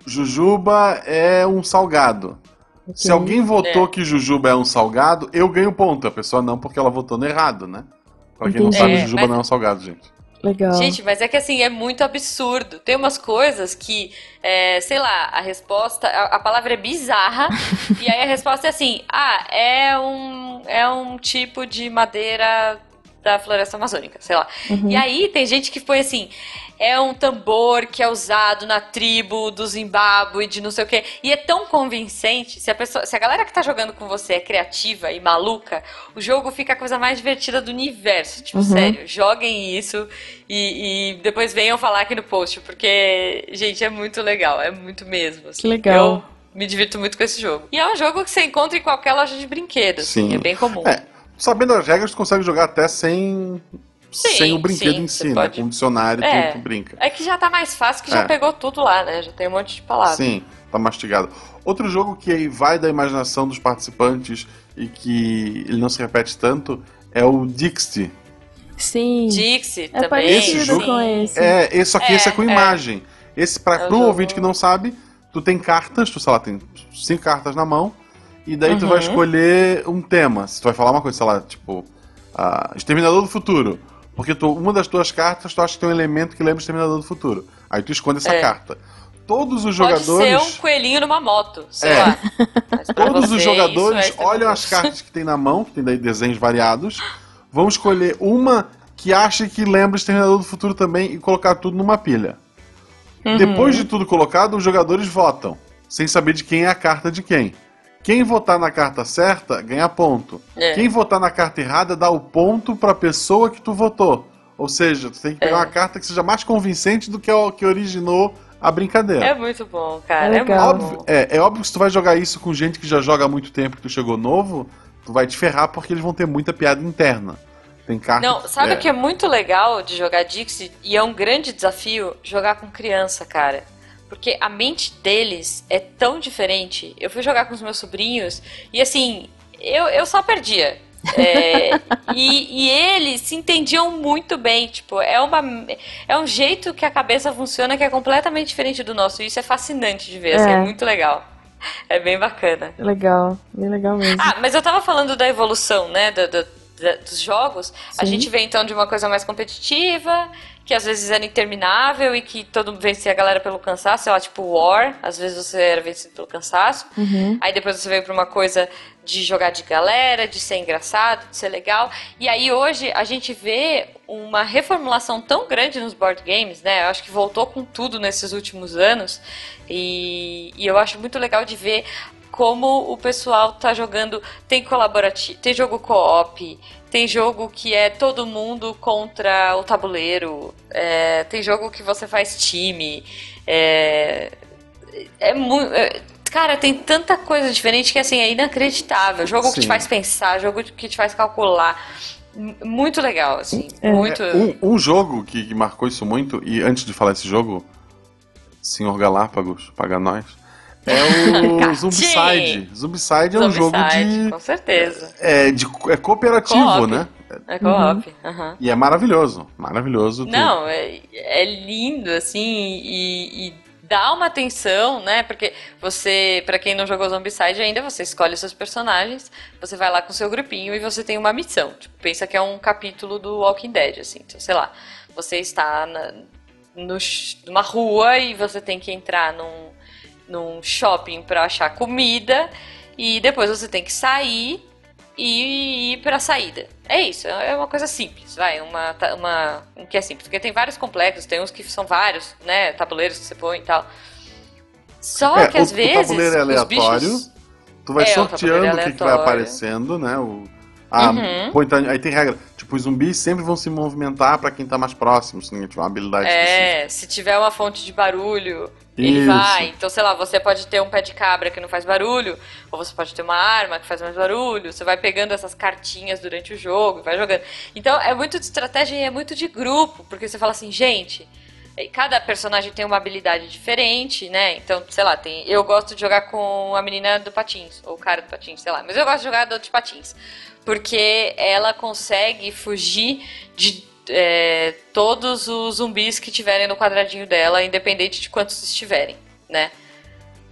jujuba é um salgado. Okay. Se alguém votou é. que jujuba é um salgado, eu ganho ponto. A pessoa não, porque ela votou no errado, né? Pra quem não sabe, é, jujuba mas... não é um salgado, gente. Legal. Gente, mas é que assim, é muito absurdo. Tem umas coisas que, é, sei lá, a resposta, a, a palavra é bizarra, e aí a resposta é assim: ah, é um, é um tipo de madeira da floresta amazônica, sei lá. Uhum. E aí tem gente que foi assim, é um tambor que é usado na tribo do Zimbábue, de não sei o quê. E é tão convincente, se a, pessoa, se a galera que tá jogando com você é criativa e maluca, o jogo fica a coisa mais divertida do universo. Tipo, uhum. sério, joguem isso e, e, depois venham falar aqui no post, porque, gente, é muito legal, é muito mesmo. Assim. Que legal. Eu me divirto muito com esse jogo. E é um jogo que você encontra em qualquer loja de brinquedos, assim, é bem comum. É sabendo as regras, tu consegue jogar até sem. Sim, sem o brinquedo sim, em si, né? pode... Com o dicionário é, tu, tu, brinca. É que já tá mais fácil, que já é. pegou tudo lá, né? Já tem um monte de palavras. Sim, tá mastigado. Outro jogo que vai da imaginação dos participantes e que ele não se repete tanto é o Dixie. Sim. Dixie é também. Esse jogo com esse. É, esse aqui é, esse é com é. imagem. Esse, para é pro jogo... ouvinte que não sabe, tu tem cartas, tu, sei lá, tem cinco cartas na mão e daí uhum. tu vai uhum. escolher um tema. Se tu vai falar uma coisa, sei lá, tipo, uh, Exterminador do Futuro. Porque tu, uma das tuas cartas tu acha que tem um elemento que lembra Exterminador do Futuro. Aí tu esconde essa é. carta. Todos os jogadores. Pode ser um coelhinho numa moto, sei é. lá. Todos os jogadores é olham as cartas que tem na mão, que tem daí desenhos variados, vão escolher uma que acha que lembra Exterminador do Futuro também e colocar tudo numa pilha. Uhum. Depois de tudo colocado, os jogadores votam, sem saber de quem é a carta de quem. Quem votar na carta certa ganha ponto. É. Quem votar na carta errada dá o ponto para a pessoa que tu votou. Ou seja, tu tem que pegar é. uma carta que seja mais convincente do que o que originou a brincadeira. É muito bom, cara. É, é óbvio. É, é óbvio que se tu vai jogar isso com gente que já joga há muito tempo que tu chegou novo, tu vai te ferrar porque eles vão ter muita piada interna. Tem carta. Não, sabe o é. que é muito legal de jogar Dixie? E é um grande desafio jogar com criança, cara. Porque a mente deles é tão diferente. Eu fui jogar com os meus sobrinhos e assim, eu, eu só perdia. É, e, e, eles se entendiam muito bem. Tipo, é, uma, é um jeito que a cabeça funciona que é completamente diferente do nosso. E isso é fascinante de ver, assim, é. Assim, é muito legal. É bem bacana. Legal, bem legal mesmo. Ah, mas eu tava falando da evolução, né? Do, do, dos jogos. Sim. A gente vem então de uma coisa mais competitiva que às vezes era interminável e que todo mundo vencia a galera pelo cansaço, sei lá, tipo War, às vezes você era vencido pelo cansaço. Uhum. Aí depois você veio pra uma coisa de jogar de galera, de ser engraçado, de ser legal. E aí hoje a gente vê uma reformulação tão grande nos board games, né? Eu acho que voltou com tudo nesses últimos anos. E, e eu acho muito legal de ver como o pessoal tá jogando. Tem colaborativo, tem jogo co-op, tem jogo que é todo mundo contra o tabuleiro. É, tem jogo que você faz time. É, é muito. É, cara, tem tanta coisa diferente que assim é inacreditável. Jogo Sim. que te faz pensar, jogo que te faz calcular. Muito legal, assim. É. Muito... É, um, um, jogo que, que, marcou isso muito, e antes de falar desse jogo, Senhor Galápagos, paga nós. É o Zombicide. Zombicide é um jogo de. Com certeza. É, de, é cooperativo, né? É co-op. Uhum. Uhum. E é maravilhoso. Maravilhoso. Não, é, é lindo, assim, e, e dá uma atenção, né? Porque você, para quem não jogou Zombicide ainda, você escolhe seus personagens, você vai lá com seu grupinho e você tem uma missão. Tipo, pensa que é um capítulo do Walking Dead, assim. Então, sei lá, você está na, no, numa rua e você tem que entrar num num shopping para achar comida e depois você tem que sair e ir para a saída. É isso, é uma coisa simples, vai, uma, uma um que é simples, porque tem vários complexos, tem uns que são vários, né, tabuleiros que você põe e tal. Só é, que às o, vezes o tabuleiro é aleatório. Bichos... Tu vai é, sorteando o, que, que, vai aparecendo, né? O, a, uhum. põe, aí tem regra. Tipo, os zumbis sempre vão se movimentar para quem tá mais próximo, se não tiver uma habilidade É, específica. se tiver uma fonte de barulho Ele Isso. vai. Então, sei lá, você pode ter um pé de cabra que não faz barulho, ou você pode ter uma arma que faz mais barulho. Você vai pegando essas cartinhas durante o jogo e vai jogando. Então, é muito de estratégia e é muito de grupo, porque você fala assim, gente, cada personagem tem uma habilidade diferente, né? Então, sei lá, tem, eu gosto de jogar com a menina do patins, ou o cara do patins, sei lá, mas eu gosto de jogar do de patins, porque ela consegue fugir de é, todos os zumbis que tiverem no quadradinho dela, independente de quantos estiverem, né?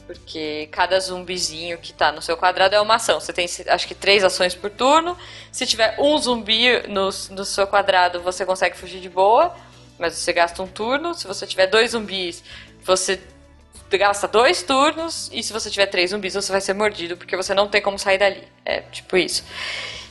Porque cada zumbizinho que tá no seu quadrado é uma ação. Você tem, acho que, três ações por turno. Se tiver um zumbi no, no seu quadrado, você consegue fugir de boa, mas você gasta um turno. Se você tiver dois zumbis, você gasta dois turnos. E se você tiver três zumbis, você vai ser mordido, porque você não tem como sair dali. É tipo isso.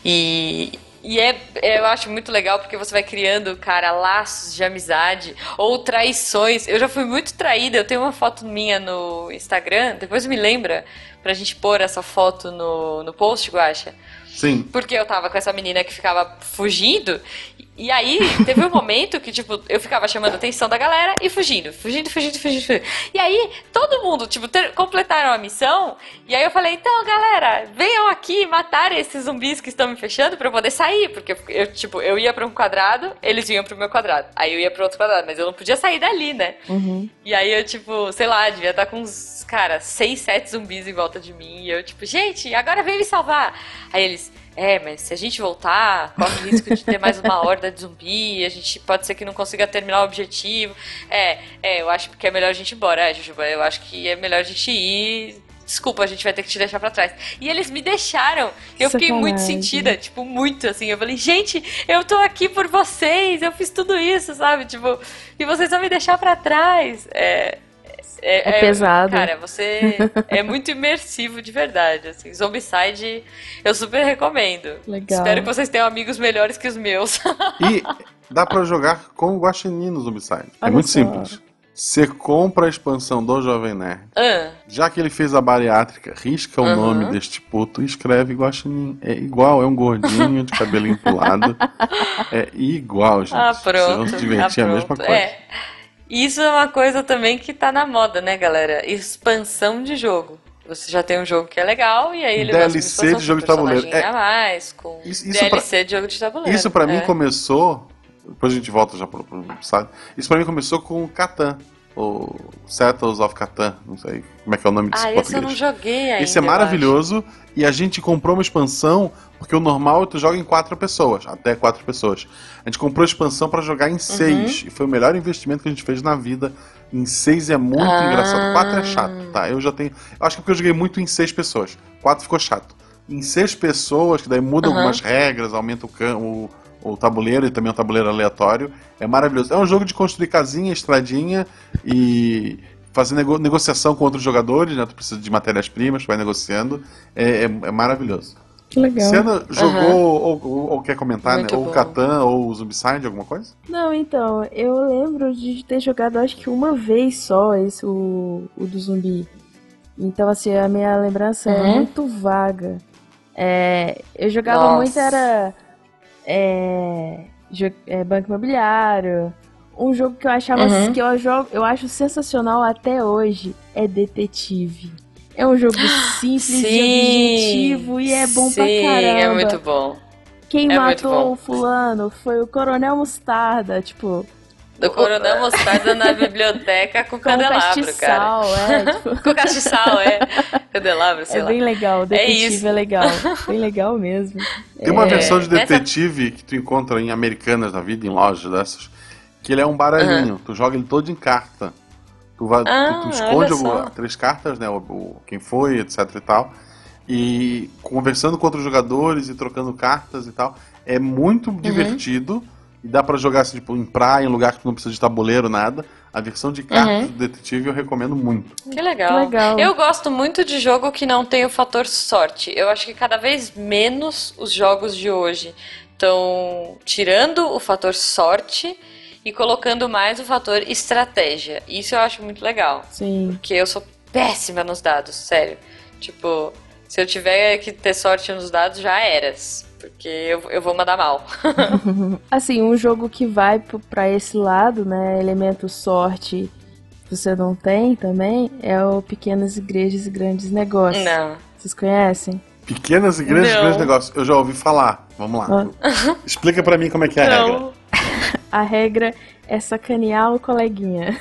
E, e é, eu acho muito legal porque você vai criando, cara, laços de amizade ou traições. Eu já fui muito traída. Eu tenho uma foto minha no Instagram. Depois me lembra pra gente pôr essa foto no, no post, Guacha. Sim. Porque eu tava com essa menina que ficava fugindo e aí, teve um momento que, tipo, eu ficava chamando a atenção da galera e fugindo, fugindo, fugindo, fugindo, fugindo. E aí, todo mundo, tipo, ter, completaram a missão. E aí eu falei, então, galera, venham aqui matar esses zumbis que estão me fechando pra eu poder sair. Porque eu, tipo, eu ia pra um quadrado, eles vinham pro meu quadrado. Aí eu ia pro outro quadrado, mas eu não podia sair dali, né? Uhum. E aí eu, tipo, sei lá, devia estar com uns, cara, seis, sete zumbis em volta de mim. E eu, tipo, gente, agora vem me salvar. Aí eles é, mas se a gente voltar, corre o risco de ter mais uma horda de zumbi, a gente pode ser que não consiga terminar o objetivo. É, é, eu acho que é melhor a gente ir embora, é, Jujuba, eu acho que é melhor a gente ir. Desculpa, a gente vai ter que te deixar pra trás. E eles me deixaram. Eu fiquei muito sentida, tipo, muito assim. Eu falei, gente, eu tô aqui por vocês, eu fiz tudo isso, sabe? Tipo, e vocês vão me deixar pra trás. É, é, é, pesado. Cara, você é muito imersivo de verdade. Assim. Zombicide eu super recomendo. Legal. Espero que vocês tenham amigos melhores que os meus. e dá para jogar com o Guaxinim no Zombicide. É Olha é muito só. simples. Você compra a expansão do Jovem Nerd. Ah. Já que ele fez a bariátrica, risca o uhum. nome deste puto e escreve Guaxinim. É igual, é um gordinho de cabelo empolado. é igual, gente. Ah, pronto. Vocês vão se divertir ah, a mesma coisa. É. Isso é uma coisa também que tá na moda, né, galera? Expansão de jogo. Você já tem um jogo que é legal e aí ele DLC de jogo de tabuleiro. É, mais, com isso, isso DLC pra, de jogo de tabuleiro. Isso para é. mim começou. Depois a gente volta já pro, pro sabe? Isso para mim começou com o Catan. O Settles of Catan, não sei como é que é o nome disso ah, em português. eu não joguei ainda. Esse é maravilhoso e a gente comprou uma expansão porque o normal é tu joga em quatro pessoas, até quatro pessoas. A gente comprou a expansão para jogar em uhum. seis e foi o melhor investimento que a gente fez na vida. Em seis é muito ah. engraçado. Quatro é chato, tá? Eu já tenho. Eu acho que é porque eu joguei muito em seis pessoas. Quatro ficou chato. Em seis pessoas, que daí muda uhum. algumas regras, aumenta o, can... o, o tabuleiro e também o tabuleiro aleatório. É maravilhoso. É um jogo de construir casinha, estradinha e fazer nego negociação com outros jogadores, né? Tu precisa de matérias-primas, vai negociando. É, é, é, maravilhoso. Que legal. Você jogou uhum. ou, ou, ou, quer comentar, né? Ou o Catan ou o Zombicide, alguma coisa? Não, então, eu lembro de ter jogado acho que uma vez só esse, o, o do zumbi. Então, assim, a minha lembrança é uhum. é muito vaga. É, eu jogava Nossa. muito, era é, é, Banco Imobiliário. Um jogo que eu achava uhum. que eu, jogo, eu acho sensacional até hoje é Detetive. É um jogo simples sim, e objetivo e é bom sim, pra caramba. É muito bom. Quem é matou o fulano foi o Coronel Mostarda, tipo. Do Coronel Mostarda na biblioteca com, com candelabro, castiçal, cara. É, tipo... com castiçal, é. Candelabro, sei é lá. É bem legal, detetive é, é, legal. Bem legal mesmo. Tem uma é... versão de detetive Essa... que tu encontra em Americanas da vida, em lojas dessas, que ele é um baralhinho. Uhum. Tu joga ele todo em carta. Tu, vai, ah, tu, tu esconde alguma, três cartas, né? O, o, quem foi, etc e tal. E conversando com outros jogadores e trocando cartas e tal. É muito uhum. divertido. E dá para jogar assim, tipo, em praia, em lugar que tu não precisa de tabuleiro, nada. A versão de cartas uhum. do detetive eu recomendo muito. Que legal. que legal. Eu gosto muito de jogo que não tem o fator sorte. Eu acho que cada vez menos os jogos de hoje estão tirando o fator sorte e colocando mais o fator estratégia. Isso eu acho muito legal. Sim. Porque eu sou péssima nos dados, sério. Tipo, se eu tiver que ter sorte nos dados, já eras. Porque eu, eu vou mandar mal. assim, um jogo que vai para esse lado, né? Elemento sorte você não tem também, é o Pequenas Igrejas e Grandes Negócios. Não. Vocês conhecem? Pequenas Igrejas e Grandes Negócios. Eu já ouvi falar. Vamos lá. Ah. Explica para mim como é que é a não. regra. A regra é sacanear o coleguinha.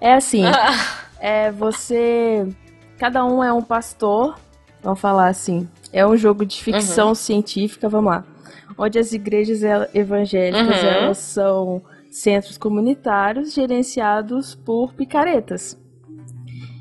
é assim, é você... Cada um é um pastor, vamos falar assim. É um jogo de ficção uhum. científica, vamos lá. Onde as igrejas evangélicas, uhum. elas são centros comunitários gerenciados por picaretas.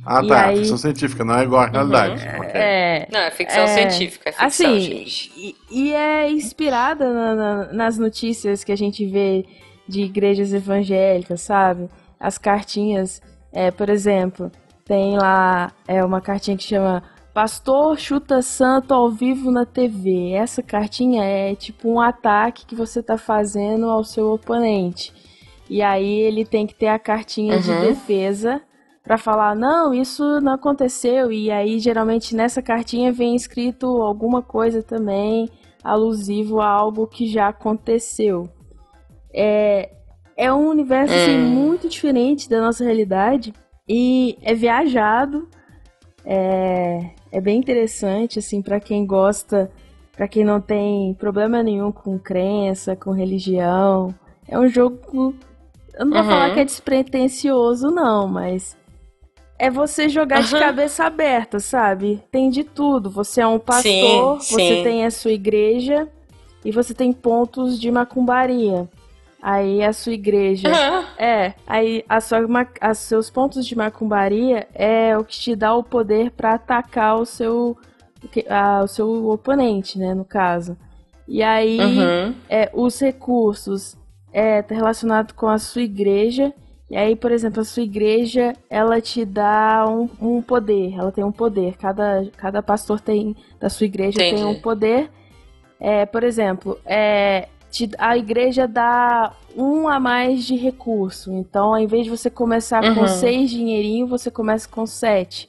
Ah, e tá. Aí... Ficção científica, não é igual à realidade. Uhum. Okay. É, não, é ficção é, científica, é ficção, assim, gente. E, e é inspirada na, na, nas notícias que a gente vê de igrejas evangélicas, sabe? As cartinhas, é, por exemplo, tem lá é uma cartinha que chama Pastor chuta santo ao vivo na TV. Essa cartinha é tipo um ataque que você tá fazendo ao seu oponente. E aí ele tem que ter a cartinha uhum. de defesa para falar não, isso não aconteceu. E aí geralmente nessa cartinha vem escrito alguma coisa também alusivo a algo que já aconteceu. É, é um universo assim, hum. muito diferente da nossa realidade e é viajado. É, é bem interessante, assim, para quem gosta, para quem não tem problema nenhum com crença, com religião. É um jogo. Eu não vou uhum. falar que é despretensioso, não, mas é você jogar uhum. de cabeça aberta, sabe? Tem de tudo. Você é um pastor, sim, você tem a sua igreja e você tem pontos de macumbaria. Aí a sua igreja. Uhum. É, aí a sua, a, seus pontos de macumbaria é o que te dá o poder para atacar o seu, a, o seu oponente, né? No caso. E aí uhum. é, os recursos é tá relacionado com a sua igreja. E aí, por exemplo, a sua igreja, ela te dá um, um poder. Ela tem um poder. Cada, cada pastor tem da sua igreja Entendi. tem um poder. É, por exemplo, é, te, a igreja dá um a mais de recurso. Então, ao invés de você começar uhum. com seis dinheirinho, você começa com sete.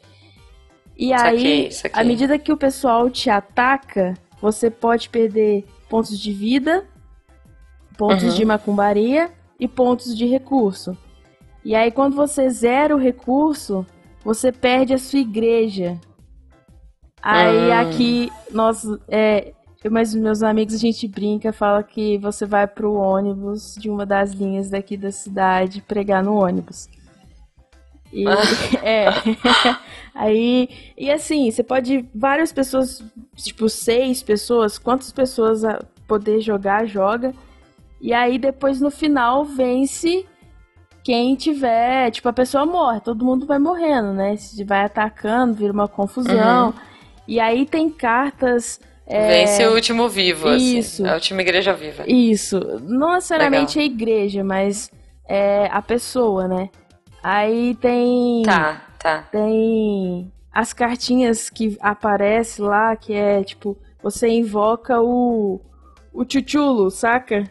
E isso aí, aqui, aqui. à medida que o pessoal te ataca, você pode perder pontos de vida, pontos uhum. de macumbaria e pontos de recurso. E aí, quando você zera o recurso, você perde a sua igreja. Aí hum. aqui nós é, eu, mas meus amigos, a gente brinca, fala que você vai pro ônibus de uma das linhas daqui da cidade pregar no ônibus. E, é. Aí, e assim, você pode várias pessoas, tipo seis pessoas, quantas pessoas poder jogar, joga. E aí depois no final vence quem tiver, tipo a pessoa morre, todo mundo vai morrendo, né? Vai atacando, vira uma confusão. Uhum. E aí tem cartas é... Vence o último vivo, assim. Isso. Assim, a última igreja viva. Isso. Não necessariamente Legal. a igreja, mas é a pessoa, né? Aí tem. Tá, tá. Tem as cartinhas que aparecem lá, que é tipo, você invoca o. o chuchulo, saca?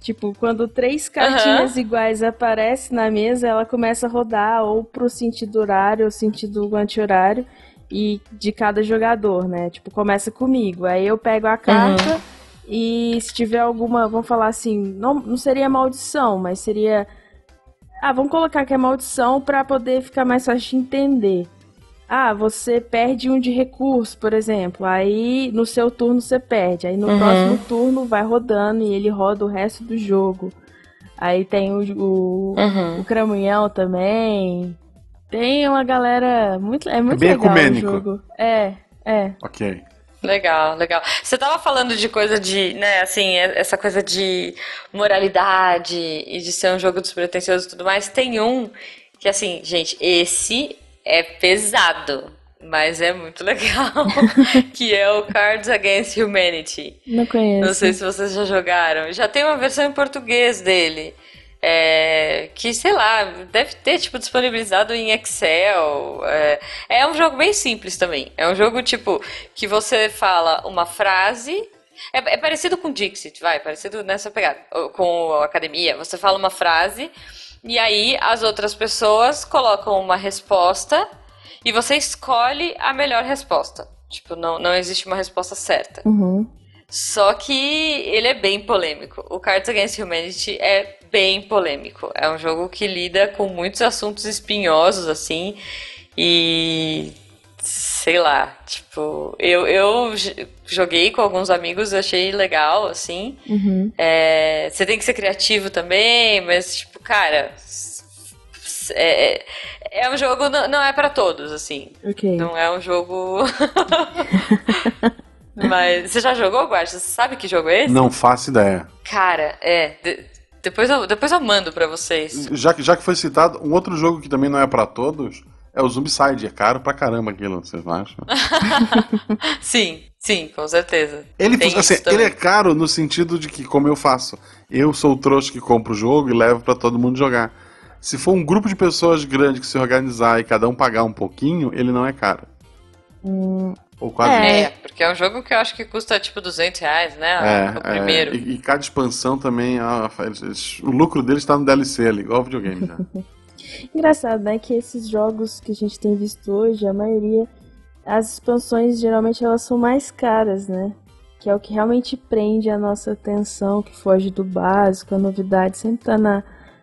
Tipo, quando três cartinhas uhum. iguais aparecem na mesa, ela começa a rodar ou pro sentido horário ou sentido anti-horário e de cada jogador, né? Tipo, começa comigo. Aí eu pego a carta uhum. e se tiver alguma, vamos falar assim, não, não seria maldição, mas seria. Ah, vamos colocar que é maldição para poder ficar mais fácil de entender. Ah, você perde um de recurso, por exemplo. Aí no seu turno você perde. Aí no uhum. próximo turno vai rodando e ele roda o resto do jogo. Aí tem o, o, uhum. o Cramunhão também. Tem uma galera muito. É muito é bem legal ecumênico. o jogo. É, é. Ok. Legal, legal. Você tava falando de coisa de, né, assim, essa coisa de moralidade e de ser um jogo despretensioso e tudo mais. Tem um que, assim, gente, esse é pesado, mas é muito legal, que é o Cards Against Humanity. Não conheço. Não sei se vocês já jogaram. Já tem uma versão em português dele. É, que, sei lá, deve ter, tipo, disponibilizado em Excel. É, é um jogo bem simples também. É um jogo, tipo, que você fala uma frase. É, é parecido com Dixit, vai, parecido nessa pegada. Com a academia. Você fala uma frase e aí as outras pessoas colocam uma resposta e você escolhe a melhor resposta. Tipo, não, não existe uma resposta certa. Uhum. Só que ele é bem polêmico. O Cards Against Humanity é bem polêmico. É um jogo que lida com muitos assuntos espinhosos, assim. E. Sei lá, tipo, eu, eu joguei com alguns amigos, achei legal, assim. Uhum. É, você tem que ser criativo também, mas, tipo, cara, é, é, é um jogo, não, não é para todos, assim. Okay. Não é um jogo. Mas você já jogou, Guaxa? Você sabe que jogo é esse? Não faço ideia. Cara, é. De, depois, eu, depois eu mando pra vocês. Já que, já que foi citado, um outro jogo que também não é para todos é o Zombicide. É caro pra caramba aquilo, vocês não acham? sim, sim, com certeza. Ele, assim, ele é caro no sentido de que, como eu faço, eu sou o trouxa que compra o jogo e levo para todo mundo jogar. Se for um grupo de pessoas grande que se organizar e cada um pagar um pouquinho, ele não é caro. Hum, Ou quase é. é, porque é um jogo que eu acho que custa tipo 200 reais, né? É, o primeiro. É, e, e, cada expansão também, ó, o lucro deles está no DLC ali, igual o videogame já. Engraçado, né? Que esses jogos que a gente tem visto hoje, a maioria, as expansões geralmente elas são mais caras, né? Que é o que realmente prende a nossa atenção, que foge do básico, a novidade sempre tá na,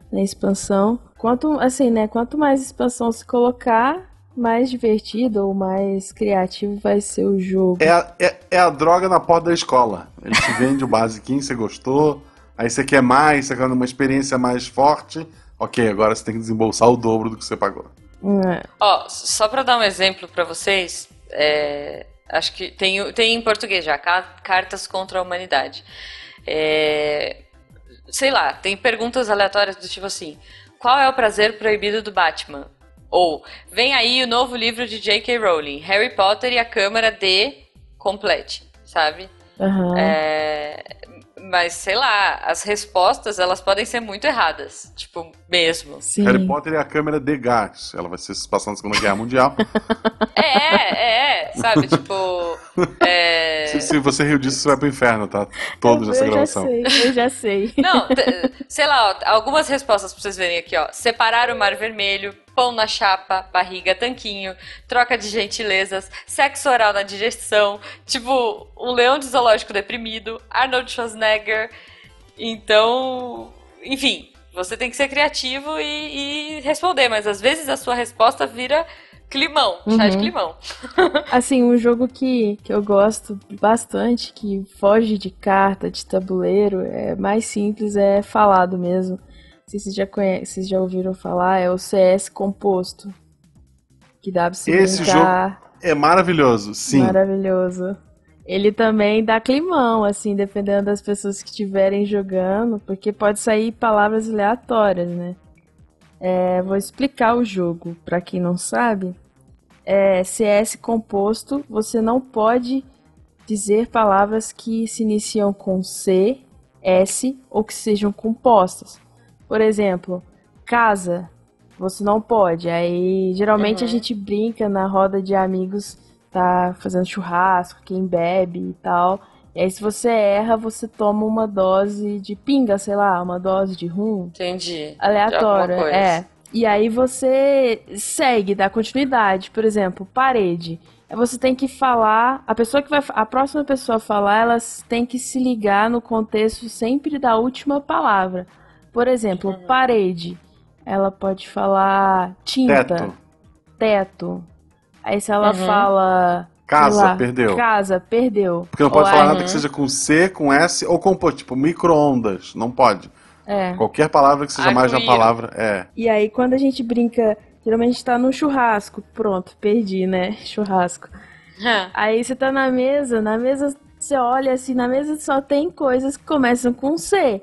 na expansão. Quanto, assim, né? Quanto mais expansão se colocar, mais divertido ou mais criativo vai ser o jogo. É a, é, é a droga na porta da escola. Ele te vende o basiquinho, você gostou, aí você quer mais, você quer uma experiência mais forte. Ok, agora você tem que desembolsar o dobro do que você pagou. É. Ó, só para dar um exemplo para vocês, é, acho que tem, tem em português já, Cartas contra a Humanidade. É, sei lá, tem perguntas aleatórias do tipo assim: qual é o prazer proibido do Batman? Ou vem aí o novo livro de J.K. Rowling, Harry Potter e a Câmara de Complete, sabe? Uhum. É, mas sei lá, as respostas elas podem ser muito erradas, tipo, mesmo. Sim. Harry Potter é a câmera de gás, ela vai ser passando na Segunda Guerra Mundial. é, é, sabe, tipo. É... Se, se, você riu disso, você vai pro inferno, tá? Todos nessa gravação. Eu já sei, eu já sei. Não, sei lá, ó, algumas respostas pra vocês verem aqui, ó. Separar o Mar Vermelho, pão na chapa, barriga tanquinho, troca de gentilezas, sexo oral na digestão, tipo, o leão de zoológico deprimido, Arnold Schwarzenegger. Então, enfim, você tem que ser criativo e, e responder, mas às vezes a sua resposta vira climão, chá uhum. de climão. assim, um jogo que, que eu gosto bastante, que foge de carta, de tabuleiro, é mais simples, é falado mesmo se vocês já conhecem, vocês já ouviram falar, é o CS composto. Que dá pra se Esse brincar. jogo é maravilhoso, sim. Maravilhoso. Ele também dá climão, assim, dependendo das pessoas que estiverem jogando, porque pode sair palavras aleatórias, né? É, vou explicar o jogo para quem não sabe. É, CS composto, você não pode dizer palavras que se iniciam com C, S ou que sejam compostas. Por exemplo, casa, você não pode. Aí geralmente uhum. a gente brinca na roda de amigos, tá fazendo churrasco, quem bebe e tal. E aí se você erra, você toma uma dose de pinga, sei lá, uma dose de rum. Entendi. Aleatória, é. E aí você segue, dá continuidade. Por exemplo, parede. Você tem que falar, a pessoa que vai, a próxima pessoa a falar, elas tem que se ligar no contexto sempre da última palavra. Por exemplo, uhum. parede. Ela pode falar tinta. Teto. Teto. Aí se ela uhum. fala. Casa, lá, perdeu. Casa, perdeu. Porque não pode ou falar nada que seja com C, com S ou com, tipo, micro-ondas. Não pode. É. Qualquer palavra que seja mais uma palavra, é. E aí, quando a gente brinca, geralmente a gente tá no churrasco. Pronto, perdi, né? Churrasco. Aí você tá na mesa, na mesa você olha assim, na mesa só tem coisas que começam com C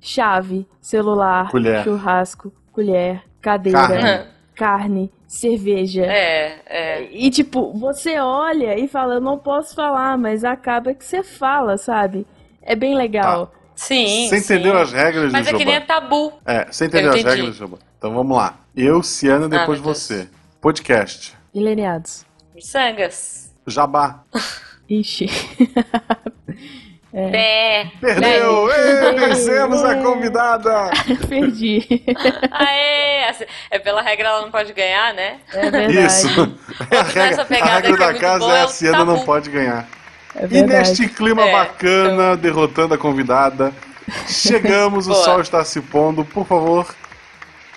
chave, celular, colher. churrasco, colher, cadeira, carne. carne. cerveja. É, é. E tipo, você olha e fala, eu não posso falar, mas acaba que você fala, sabe? É bem legal. Tá. Sim. Você entendeu as regras, Mas é que nem é tabu. É, você entendeu as regras, Juba? Então vamos lá. Eu, Ciana, ah, depois ah, você. Podcast. Mileniados. Miçangas. Jabá. Ixi. É. Perdeu! Ei, vencemos a convidada! Perdi. Aê! É pela regra ela não pode ganhar, né? É verdade. Isso. É a regra, a regra da é casa boa, é a Ciana não pode ganhar. É e neste clima é, bacana, então... derrotando a convidada, chegamos, o sol está se pondo. Por favor,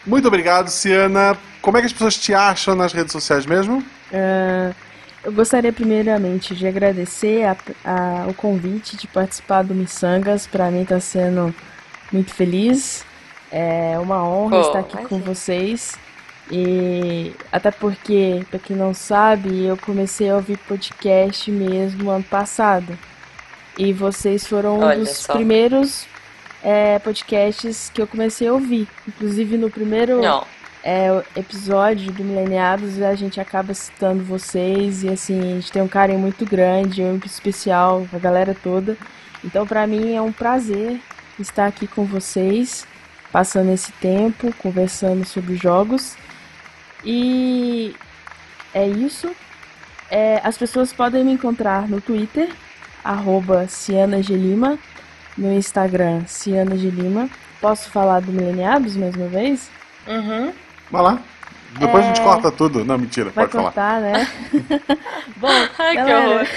muito obrigado, Ciana. Como é que as pessoas te acham nas redes sociais mesmo? Uh, eu gostaria primeiramente de agradecer a, a, o convite de participar do Missangas. Para mim está sendo muito feliz. É uma honra Pô, estar aqui com vocês. E até porque, para quem não sabe, eu comecei a ouvir podcast mesmo ano passado. E vocês foram um dos só. primeiros é, podcasts que eu comecei a ouvir. Inclusive no primeiro é, episódio do Mileniados a gente acaba citando vocês e assim, a gente tem um carinho muito grande, eu em especial, a galera toda. Então para mim é um prazer estar aqui com vocês, passando esse tempo, conversando sobre jogos. E é isso. É, as pessoas podem me encontrar no Twitter, arroba no Instagram, Ciana. Posso falar do Mileniados mais uma vez? Uhum. Vai lá. Depois é... a gente é. corta tudo. Não, mentira, Vai pode cortar, falar. né? Bom, Ai, galera,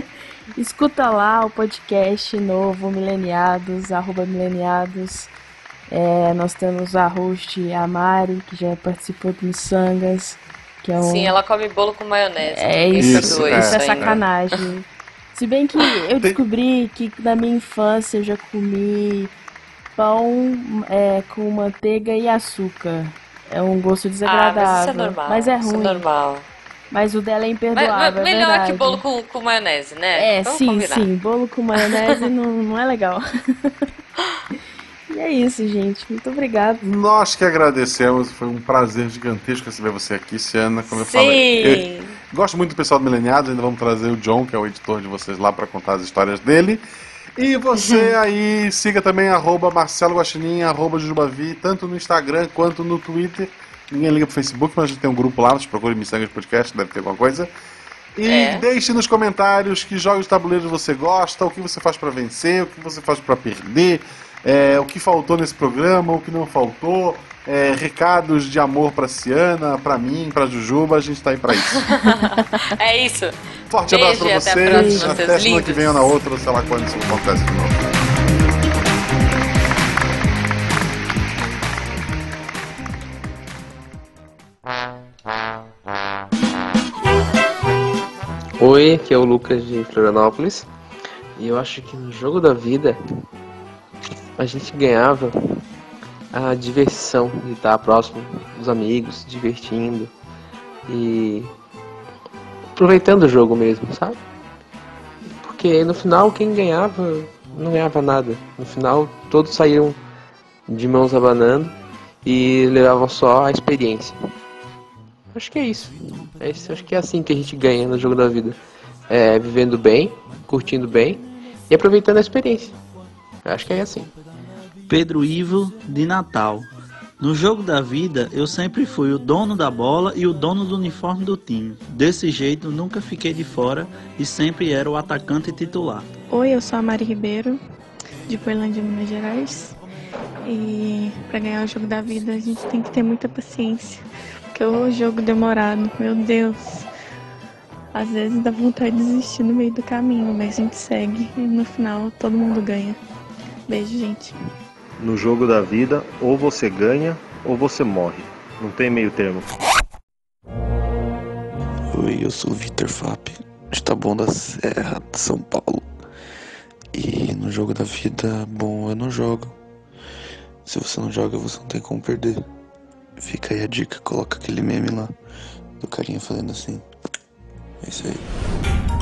escuta lá o podcast novo, Mileniados, arroba Mileniados. É, nós temos a host, a Mari, que já participou do Missangas. Que é um... Sim, ela come bolo com maionese. É isso, isso, é, isso é sacanagem. Se bem que eu descobri que na minha infância eu já comi pão é, com manteiga e açúcar. É um gosto desagradável. Ah, mas, é normal, mas é ruim. Isso é normal. Mas o dela é imperdoável. Mas, mas é melhor verdade. que bolo com, com maionese, né? É, Vamos sim, combinar. sim. Bolo com maionese não, não é legal. E é isso, gente. Muito obrigado. Nós que agradecemos. Foi um prazer gigantesco receber você aqui, Ciana. Como eu Sim. falei. Eu gosto muito do pessoal do Mileniados. Ainda vamos trazer o John, que é o editor de vocês lá, para contar as histórias dele. E você aí, siga também arroba Marcelo Guaxinim, arroba Jujubavi, tanto no Instagram quanto no Twitter. Ninguém liga pro Facebook, mas a gente tem um grupo lá, nos procure Missangas Podcast, deve ter alguma coisa. E é. deixe nos comentários que jogos de tabuleiro você gosta, o que você faz para vencer, o que você faz para perder, é, o que faltou nesse programa, o que não faltou, é, recados de amor pra Ciana, pra mim, pra Jujuba, a gente tá aí pra isso. é isso. Forte Beijo abraço pra vocês. Até, até semana que vem ou na outra, sei lá quando isso acontece de novo. Oi, aqui é o Lucas de Florianópolis. E eu acho que no jogo da vida a gente ganhava a diversão de estar próximo dos amigos, divertindo e aproveitando o jogo mesmo, sabe? Porque no final quem ganhava não ganhava nada. No final todos saíram de mãos abanando e levavam só a experiência. Acho que é isso. É isso. Acho que é assim que a gente ganha no jogo da vida. É vivendo bem, curtindo bem e aproveitando a experiência. Acho que é assim. Pedro Ivo de Natal. No jogo da vida, eu sempre fui o dono da bola e o dono do uniforme do time. Desse jeito, nunca fiquei de fora e sempre era o atacante titular. Oi, eu sou a Mari Ribeiro, de Poilândia, Minas Gerais. E para ganhar o jogo da vida, a gente tem que ter muita paciência, porque o jogo demorado, meu Deus. Às vezes dá vontade de desistir no meio do caminho, mas a gente segue e no final todo mundo ganha. Beijo, gente no jogo da vida, ou você ganha ou você morre. Não tem meio termo. Oi, eu sou o Vitor Fap, de Taboão da Serra, de São Paulo. E no jogo da vida, bom, eu não jogo. Se você não joga, você não tem como perder. Fica aí a dica, coloca aquele meme lá do carinha fazendo assim. É isso aí.